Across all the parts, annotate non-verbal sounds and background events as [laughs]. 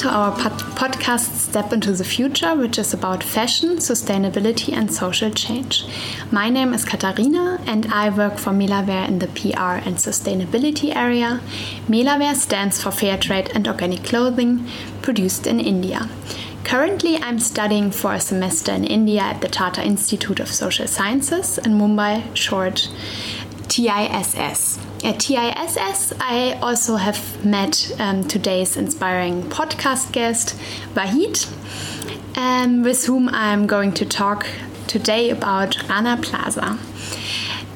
to our pod podcast Step into the Future, which is about fashion, sustainability, and social change. My name is Katharina, and I work for Melawear in the PR and sustainability area. Melawear stands for Fair Trade and Organic Clothing, produced in India. Currently, I'm studying for a semester in India at the Tata Institute of Social Sciences in Mumbai, short TISS. At TISS, I also have met um, today's inspiring podcast guest, Wahid, um, with whom I'm going to talk today about Rana Plaza.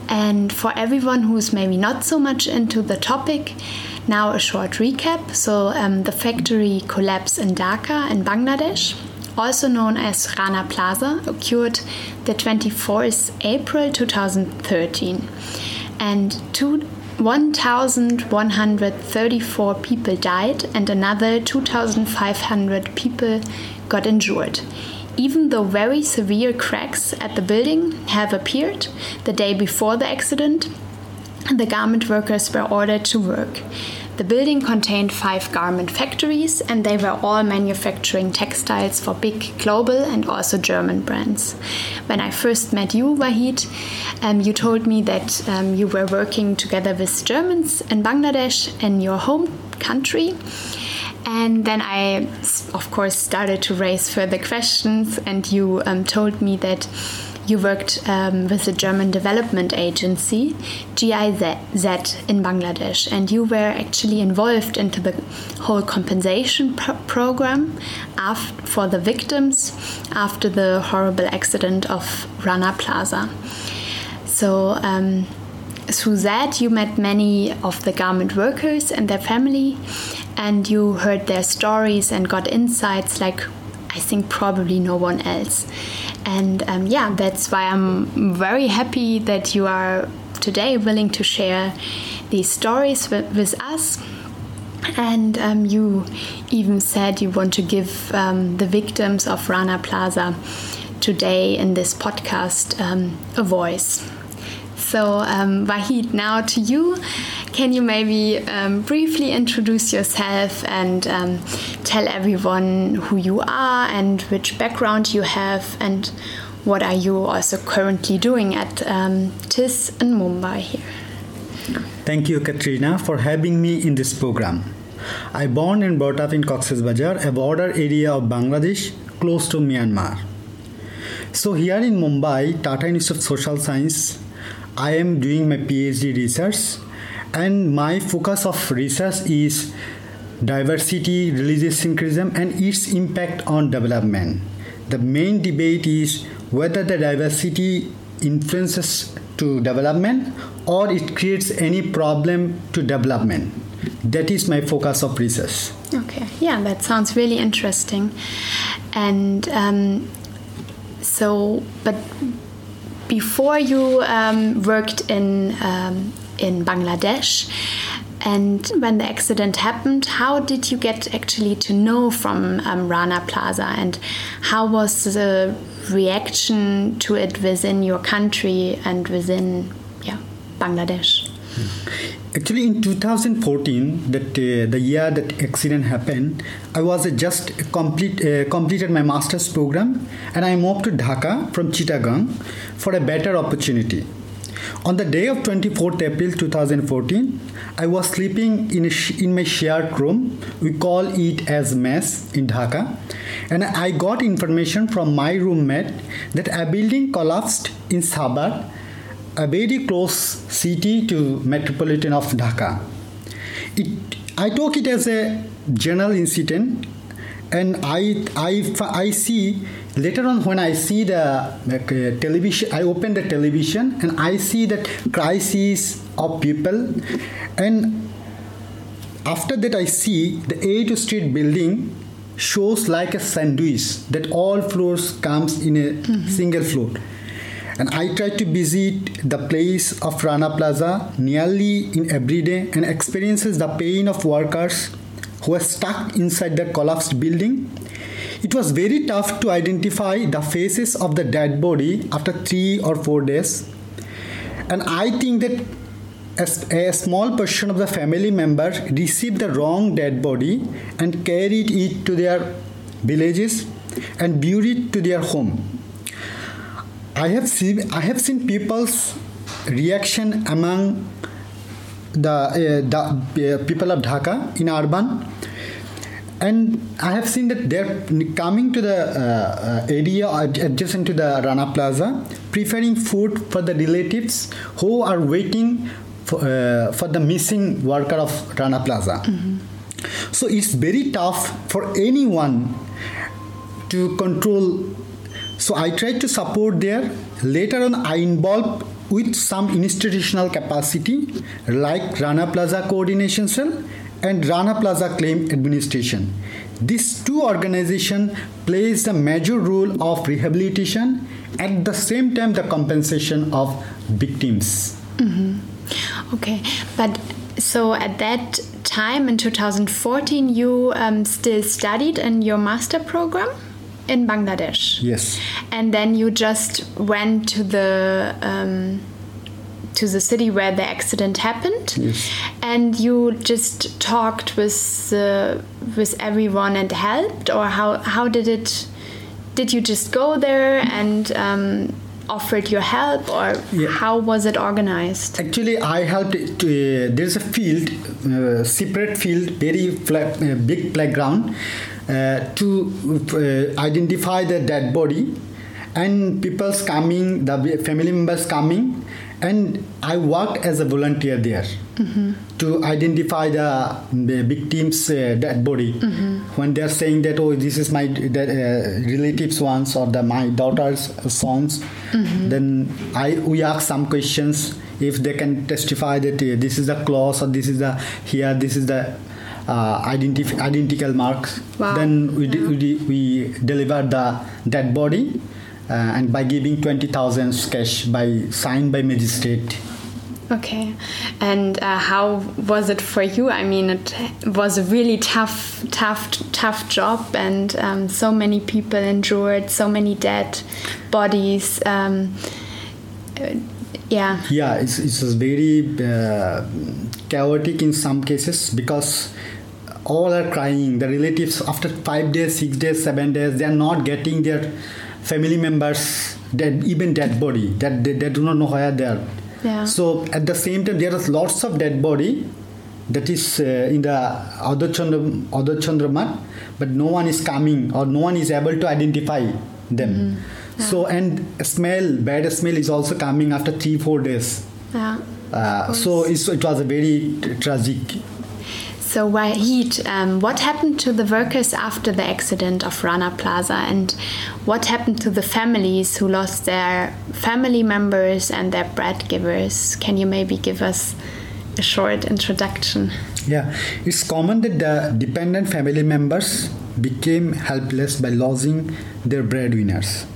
And for everyone who's maybe not so much into the topic, now a short recap. So, um, the factory collapse in Dhaka in Bangladesh, also known as Rana Plaza, occurred the 24th April 2013. And two 1,134 people died and another 2,500 people got injured. Even though very severe cracks at the building have appeared the day before the accident, the garment workers were ordered to work. The building contained five garment factories, and they were all manufacturing textiles for big global and also German brands. When I first met you, Wahid, um, you told me that um, you were working together with Germans in Bangladesh in your home country. And then I, of course, started to raise further questions, and you um, told me that you worked um, with the German Development Agency, GIZ, in Bangladesh, and you were actually involved into the whole compensation pro program for the victims after the horrible accident of Rana Plaza. So. Um, through that, you met many of the garment workers and their family, and you heard their stories and got insights like I think probably no one else. And um, yeah, that's why I'm very happy that you are today willing to share these stories with, with us. And um, you even said you want to give um, the victims of Rana Plaza today in this podcast um, a voice. So, um, Wahid, now to you. Can you maybe um, briefly introduce yourself and um, tell everyone who you are and which background you have and what are you also currently doing at um, TISS in Mumbai here? Thank you, Katrina, for having me in this program. I born and brought up in Cox's Bazar, a border area of Bangladesh close to Myanmar. So here in Mumbai, Tata Institute of Social Science, I am doing my PhD research and my focus of research is diversity, religious syncretism, and its impact on development. The main debate is whether the diversity influences to development or it creates any problem to development. That is my focus of research. Okay, yeah, that sounds really interesting. And um, so, but before you um, worked in um, in Bangladesh. And when the accident happened, how did you get actually to know from um, Rana Plaza, and how was the reaction to it within your country and within yeah, Bangladesh? Actually, in 2014, that uh, the year that accident happened, I was uh, just complete uh, completed my master's program, and I moved to Dhaka from Chittagong for a better opportunity. On the day of 24th April 2014, I was sleeping in, in my shared room. We call it as mess in Dhaka. And I got information from my roommate that a building collapsed in Sabar, a very close city to metropolitan of Dhaka. It, I took it as a general incident and I, I, I see later on when i see the uh, television i open the television and i see that crisis of people and after that i see the 8 street building shows like a sandwich that all floors comes in a mm-hmm. single floor and i try to visit the place of rana plaza nearly in every day and experiences the pain of workers who are stuck inside the collapsed building it was very tough to identify the faces of the dead body after three or four days. And I think that as a small portion of the family members received the wrong dead body and carried it to their villages and buried to their home. I have seen I have seen people's reaction among the, uh, the uh, people of Dhaka in urban and I have seen that they're coming to the uh, uh, area adjacent to the Rana Plaza, preparing food for the relatives who are waiting for, uh, for the missing worker of Rana Plaza. Mm-hmm. So it's very tough for anyone to control. So I tried to support there. Later on, I involved with some institutional capacity like Rana Plaza Coordination Cell and Rana Plaza Claim Administration. These two organizations plays the major role of rehabilitation at the same time the compensation of victims. Mm-hmm. Okay, but so at that time in 2014 you um, still studied in your master program in Bangladesh. Yes. And then you just went to the um, to the city where the accident happened, yes. and you just talked with uh, with everyone and helped, or how how did it? Did you just go there and um, offered your help, or yeah. how was it organized? Actually, I helped. To, uh, there's a field, uh, separate field, very uh, big playground, to uh, identify the dead body, and people's coming, the family members coming and I worked as a volunteer there mm-hmm. to identify the, the victims' uh, dead body. Mm-hmm. When they're saying that, oh, this is my that, uh, relatives' ones or the my daughter's sons, mm-hmm. then I we ask some questions if they can testify that uh, this is the clause or this is the here this is the uh, identif- identical marks. Wow. Then we, yeah. we, we deliver the dead body uh, and by giving 20,000 cash by signed by magistrate. Okay, and uh, how was it for you? I mean, it was a really tough, tough, tough job, and um, so many people injured, so many dead bodies. Um, yeah. Yeah, it's it's very uh, chaotic in some cases because all are crying. The relatives after five days, six days, seven days, they are not getting their family members dead even dead body that they, they do not know where they are yeah. so at the same time there is lots of dead body that is uh, in the Adhar Chandra, Adhar Chandramat, but no one is coming or no one is able to identify them. Mm-hmm. Yeah. So and smell, bad smell is also coming after three four days. Yeah. Uh, so it was a very tragic so, Wahid, um, what happened to the workers after the accident of Rana Plaza, and what happened to the families who lost their family members and their bread givers? Can you maybe give us a short introduction? Yeah, it's common that the dependent family members became helpless by losing their breadwinners.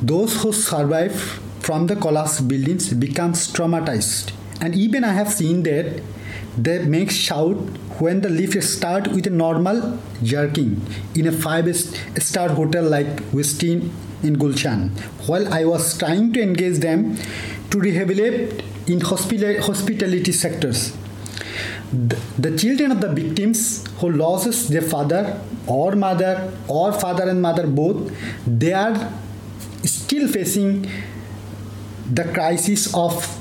Those who survive from the collapsed buildings become traumatized, and even I have seen that they make shout when the lift start with a normal jerking in a five-star hotel like Westin in Gulshan. While I was trying to engage them to rehabilitate in hospitality sectors. The, the children of the victims who loses their father or mother or father and mother both, they are still facing the crisis of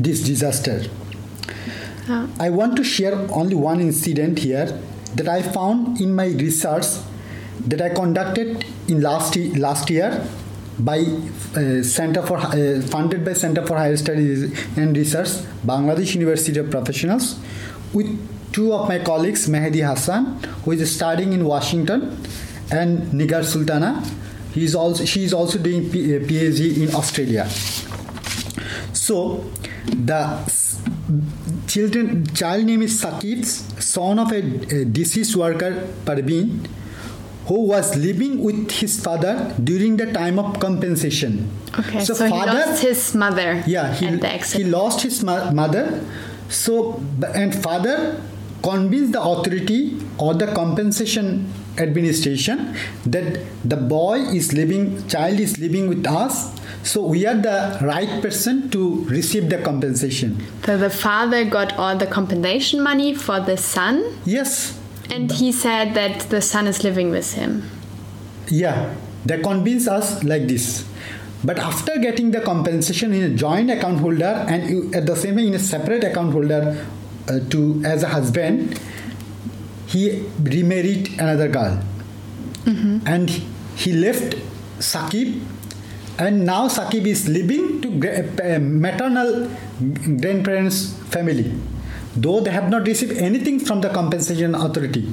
this disaster I want to share only one incident here that I found in my research that I conducted in last last year by uh, Center for uh, funded by Center for Higher Studies and Research, Bangladesh University of Professionals, with two of my colleagues, Mehdi Hassan, who is studying in Washington, and Nigar Sultana. He is also she is also doing PhD in Australia. So the children child name is Sakib, son of a, a deceased worker Parveen, who was living with his father during the time of compensation. Okay, so, so father, he lost his mother. Yeah, he, he lost his mo- mother. So and father convinced the authority or the compensation administration that the boy is living, child is living with us, so we are the right person to receive the compensation. So the father got all the compensation money for the son, Yes, and he said that the son is living with him. Yeah, they convince us like this. But after getting the compensation in a joint account holder and at the same time in a separate account holder uh, to as a husband, he remarried another girl, and he left Sakib, and now Sakib is living to gra- uh, maternal grandparents' family, though they have not received anything from the compensation authority.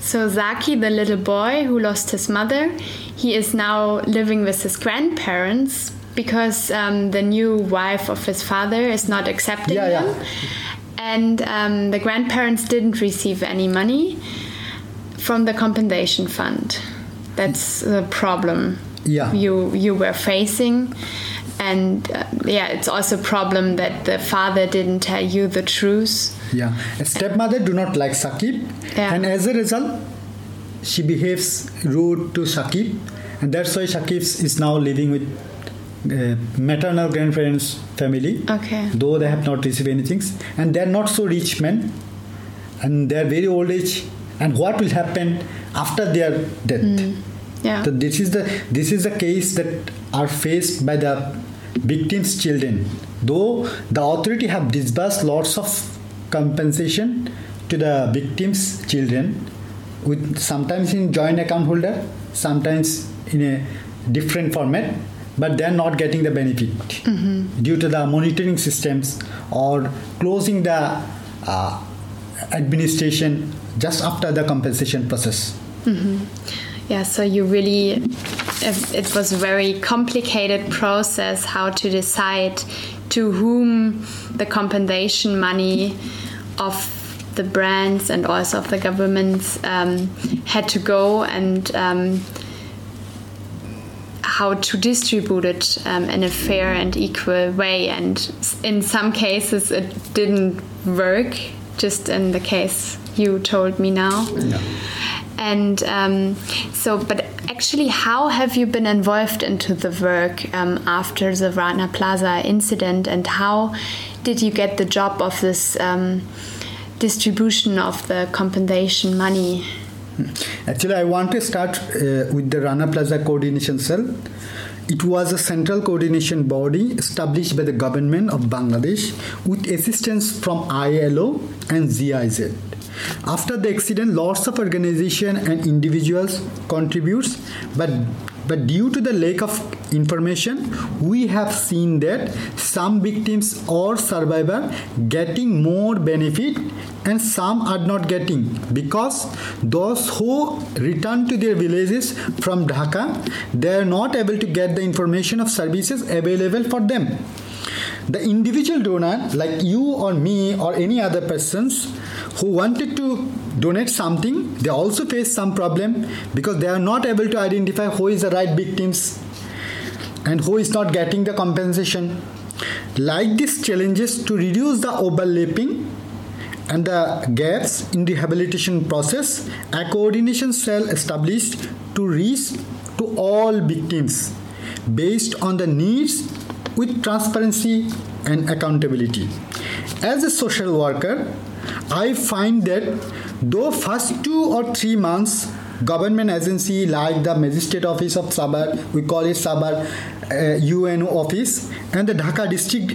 So Zaki, the little boy who lost his mother, he is now living with his grandparents because um, the new wife of his father is not accepting Yeah, him. yeah. And um, the grandparents didn't receive any money from the compensation fund. That's the problem Yeah. you you were facing. And uh, yeah, it's also a problem that the father didn't tell you the truth. Yeah, a stepmother do not like Sakib, Yeah. and as a result, she behaves rude to Sakib, and that's why Sakib is now living with uh, maternal grandparents' family. Okay. Though they have not received anything, and they are not so rich men, and they are very old age. And what will happen after their death? Yeah. So this is the this is the case that are faced by the victims' children. Though the authority have disbursed lots of compensation to the victims' children, with sometimes in joint account holder, sometimes in a different format, but they are not getting the benefit. Due to the monitoring systems or closing the uh, administration just after the compensation process. Yeah, so you really, it it was a very complicated process how to decide to whom the compensation money of the brands and also of the governments um, had to go and um, how to distribute it um, in a fair and equal way. And in some cases, it didn't work, just in the case you told me now. And um, so, but actually, how have you been involved into the work um, after the Rana Plaza incident, and how did you get the job of this um, distribution of the compensation money? [laughs] Actually, I want to start uh, with the Rana Plaza Coordination Cell. It was a central coordination body established by the government of Bangladesh with assistance from ILO and GIZ. After the accident, lots of organization and individuals contributes, but but due to the lack of information, we have seen that some victims or survivor getting more benefit and some are not getting because those who return to their villages from Dhaka, they are not able to get the information of services available for them. The individual donor, like you or me or any other persons who wanted to donate something, they also face some problem because they are not able to identify who is the right victims and who is not getting the compensation. Like these challenges to reduce the overlapping and the gaps in the rehabilitation process, a coordination cell established to reach to all victims based on the needs with transparency and accountability. As a social worker, I find that though first two or three months government agency like the magistrate office of Sabar, we call it Sabar uh, UNO office and the Dhaka district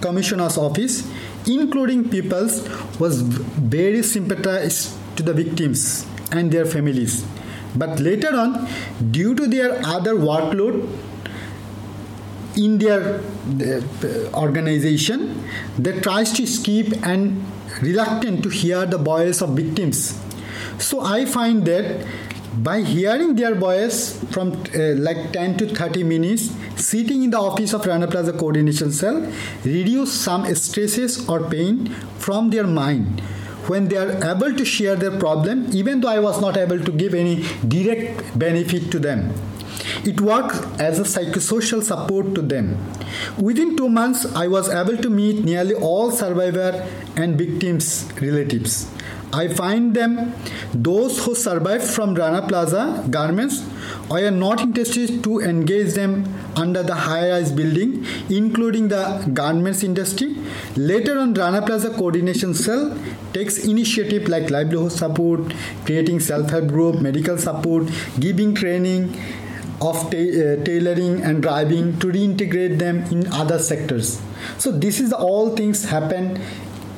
commissioner's office, including peoples, was very sympathized to the victims and their families. But later on, due to their other workload, in their uh, organization they tries to skip and reluctant to hear the voice of victims so i find that by hearing their voice from uh, like 10 to 30 minutes sitting in the office of rana plaza coordination cell reduce some stresses or pain from their mind when they are able to share their problem even though i was not able to give any direct benefit to them it works as a psychosocial support to them. Within two months, I was able to meet nearly all survivor and victims' relatives. I find them those who survived from Rana Plaza garments I am not interested to engage them under the high-rise building, including the garments industry. Later on, Rana Plaza Coordination Cell takes initiative like livelihood support, creating self-help group, medical support, giving training of ta- uh, tailoring and driving to reintegrate them in other sectors. So this is all things happen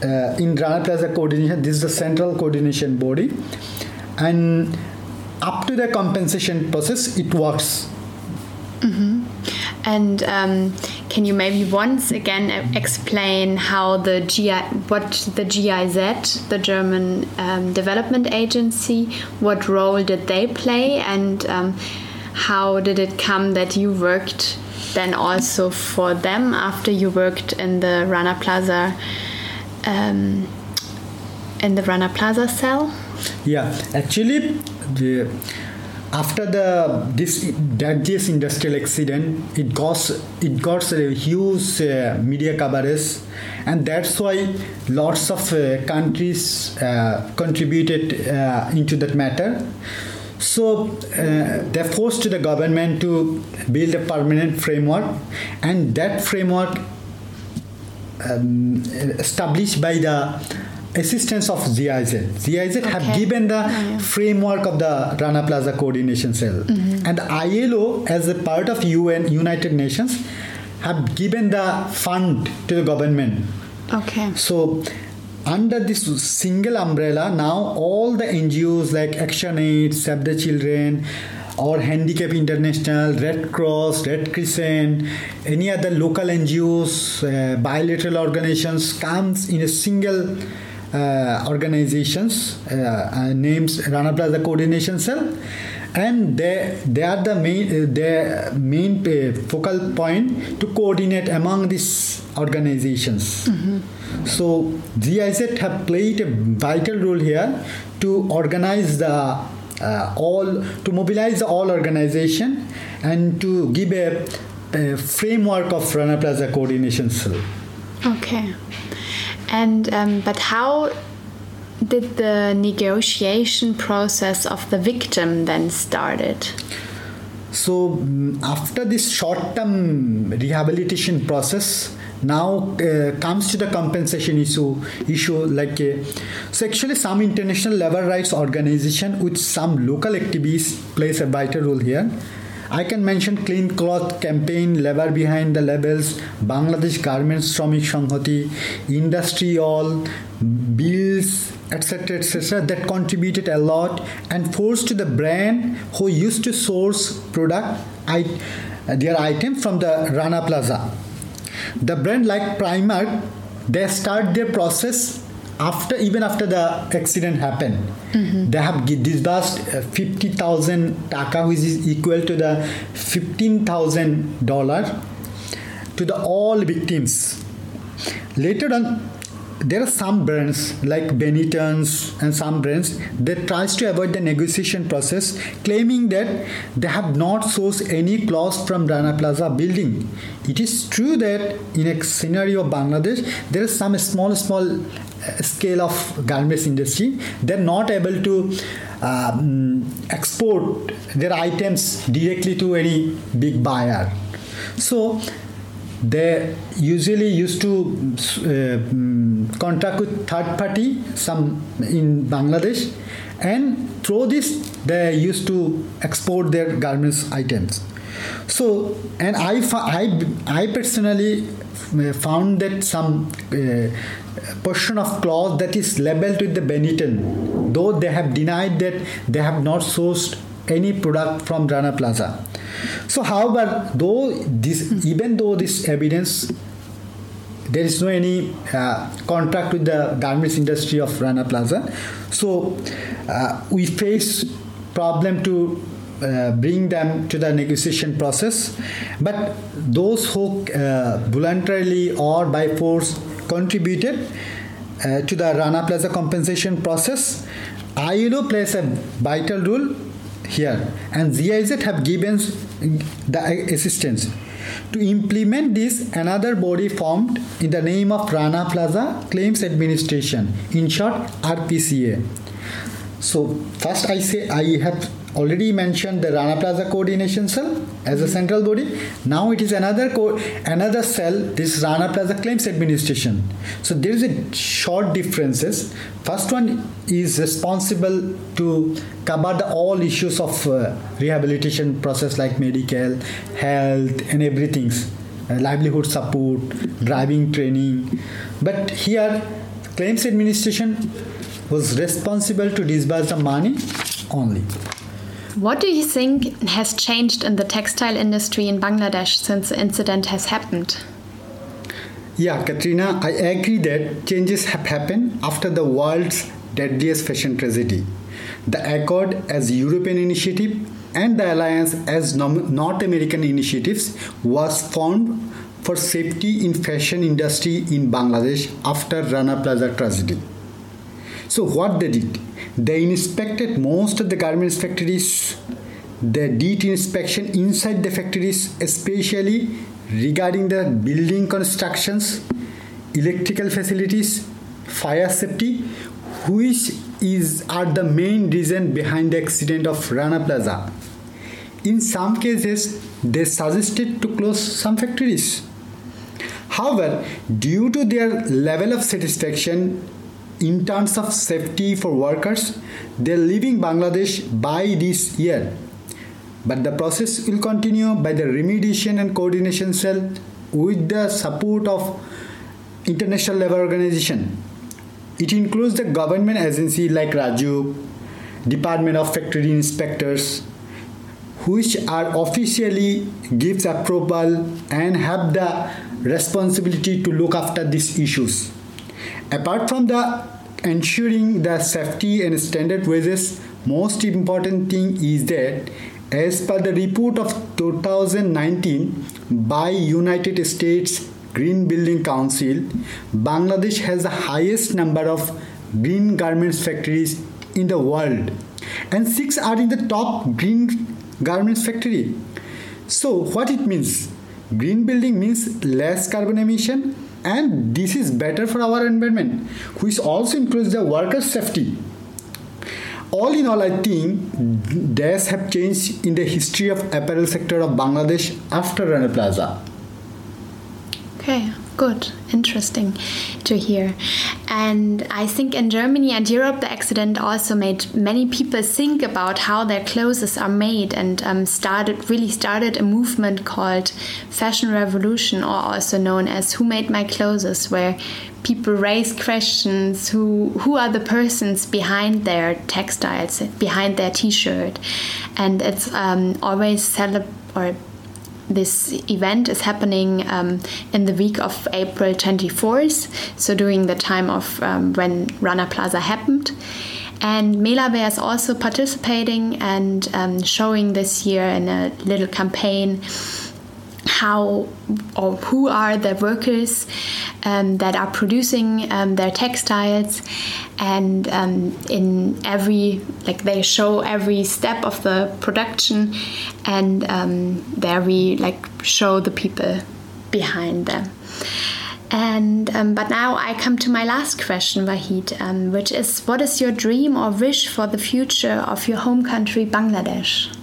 uh, in Rana Plaza coordination. This is the central coordination body, and up to the compensation process, it works. And um, can you maybe once again e- explain how the GI, what the GIZ, the German um, Development Agency, what role did they play, and um, how did it come that you worked then also for them after you worked in the Rana Plaza, um, in the Rana Plaza cell? Yeah, actually, the, after the this Dagjes industrial accident, it got it got a huge uh, media coverage, and that's why lots of uh, countries uh, contributed uh, into that matter. So uh, they forced the government to build a permanent framework, and that framework um, established by the assistance of GIZ. GIZ have given the yeah. framework of the Rana Plaza Coordination Cell, and ILO, as a part of UN United Nations, have given the fund to the government. Okay. So, under this single umbrella, now all the NGOs like Action Aid, Save the Children, or Handicap International, Red Cross, Red Crescent, any other local NGOs, uh, bilateral organizations comes in a single uh, organizations uh, uh, names Rana Plaza Coordination Cell. And they they are the main uh, their main uh, focal point to coordinate among these organizations. So GIZ have played a vital role here to organize the uh, all to mobilize all organization and to give a, a framework of Rana Plaza coordination cell Okay. And um, but how did the negotiation process of the victim then started? So mm, after this short-term rehabilitation process, now uh, comes to the compensation issue. Issue like uh, so actually some international labor rights organization with some local activists plays a vital role here. I can mention Clean Cloth Campaign, Labor Behind the Labels, Bangladesh Garments Shramik Sanghati, Industry All, BILS, etc., etc., that contributed a lot and forced the brand who used to source product, I, their item from the Rana Plaza. The brand like Primark, they start their process after even after the accident happened. They have disbursed uh, 50,000 taka, which is equal to the $15,000 to the all victims. Later on, there are some brands like Benetton's and some brands that tries to avoid the negotiation process, claiming that they have not sourced any clothes from Rana Plaza building. It is true that in a scenario of Bangladesh, there is some small, small uh, scale of garments industry. They're not able to um, export their items directly to any big buyer. So they usually used to uh, mm, contract with third party some in bangladesh. And through this they used to export their garments items. So and i i, I personally uh, found that some uh, portion of cloth that is labeled with the benetton though they have denied that they have not sourced any product from rana plaza so, however, though this, even though this evidence, there is no any uh, contract with the garments industry of Rana Plaza. So, uh, we face problem to uh, bring them to the negotiation process. But those who uh, voluntarily or by force contributed uh, to the Rana Plaza compensation process, ILO plays a vital role here and GIZ have given the assistance. To implement this, another body formed in the name of Rana Plaza Claims Administration, in short RPCA. So first I say I have already mentioned the Rana Plaza Coordination Cell as a central body. Now it is another co- another cell. This Rana Plaza Claims Administration. So there is a short differences. First one is responsible to cover the all issues of uh, rehabilitation process like medical, health, and everything, uh, livelihood support, driving training. But here, claims administration was responsible to disburse the money only. What do you think has changed in the textile industry in Bangladesh since the incident has happened? Yeah, Katrina, I agree that changes have happened after the world's deadliest fashion tragedy. The Accord as European initiative and the Alliance as North American initiatives was formed for safety in fashion industry in Bangladesh after Rana Plaza tragedy. So what they did? They inspected most of the garments factories. They did inspection inside the factories, especially regarding the building constructions, electrical facilities, fire safety, which is are the main reason behind the accident of Rana Plaza. In some cases, they suggested to close some factories. However, due to their level of satisfaction in terms of safety for workers, they're leaving Bangladesh by this year. But the process will continue by the remediation and coordination cell with the support of International Labour Organization. It includes the government agency like Raju, Department of Factory Inspectors, which are officially gives approval and have the responsibility to look after these issues. Apart from the ensuring the safety and standard wages, most important thing is that as per the report of 2019 by United States Green Building Council, Bangladesh has the highest number of green garments factories in the world and six are in the top green garments factory. So what it means? Green building means less carbon emission and this is better for our environment which also includes the worker safety. All in all i think days have changed in the history of apparel sector of bangladesh after rana plaza. Okay Good, interesting to hear. And I think in Germany and Europe, the accident also made many people think about how their clothes are made and um, started really started a movement called Fashion Revolution, or also known as Who Made My Clothes, where people raise questions who who are the persons behind their textiles, behind their T-shirt, and it's um, always celebrate or this event is happening um, in the week of April 24th, so during the time of um, when Rana Plaza happened. And Melawear is also participating and um, showing this year in a little campaign how or who are the workers um, that are producing um, their textiles and um, in every like they show every step of the production and um, there we like show the people behind them and um, but now I come to my last question, Wahid, um, which is: What is your dream or wish for the future of your home country, Bangladesh?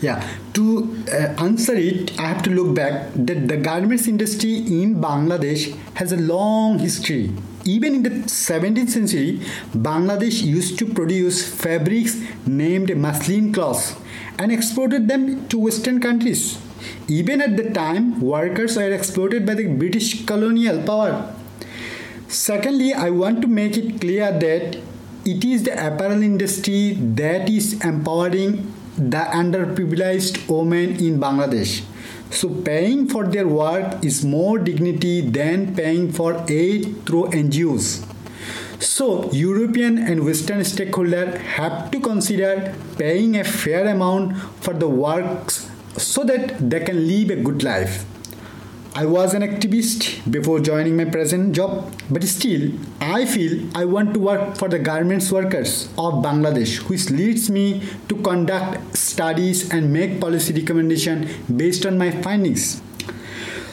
Yeah, to uh, answer it, I have to look back that the garments industry in Bangladesh has a long history. Even in the 17th century, Bangladesh used to produce fabrics named muslin cloths and exported them to Western countries. Even at the time, workers were exploited by the British colonial power. Secondly, I want to make it clear that it is the apparel industry that is empowering the underprivileged women in Bangladesh. So paying for their work is more dignity than paying for aid through NGOs. So European and Western stakeholders have to consider paying a fair amount for the works so that they can live a good life. I was an activist before joining my present job, but still, I feel I want to work for the garments workers of Bangladesh, which leads me to conduct studies and make policy recommendation based on my findings.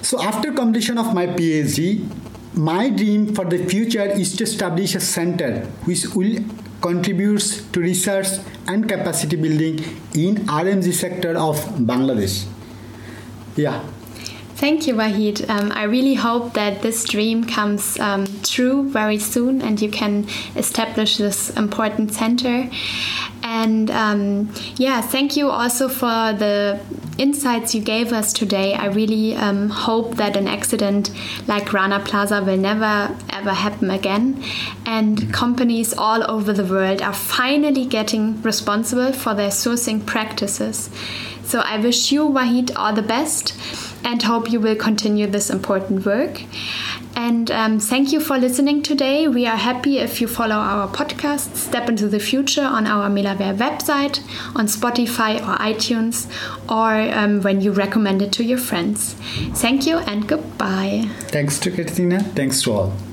So after completion of my PhD, my dream for the future is to establish a center which will contributes to research and capacity building in RMG sector of Bangladesh. Yeah. Thank you, Wahid. Um, I really hope that this dream comes um, true very soon and you can establish this important center. And um, yeah, thank you also for the insights you gave us today. I really um, hope that an accident like Rana Plaza will never ever happen again. And companies all over the world are finally getting responsible for their sourcing practices. So I wish you, Wahid, all the best and hope you will continue this important work. And um, thank you for listening today. We are happy if you follow our podcast, Step into the Future, on our Melawear website, on Spotify or iTunes, or um, when you recommend it to your friends. Thank you and goodbye. Thanks to Katrina. Thanks to all.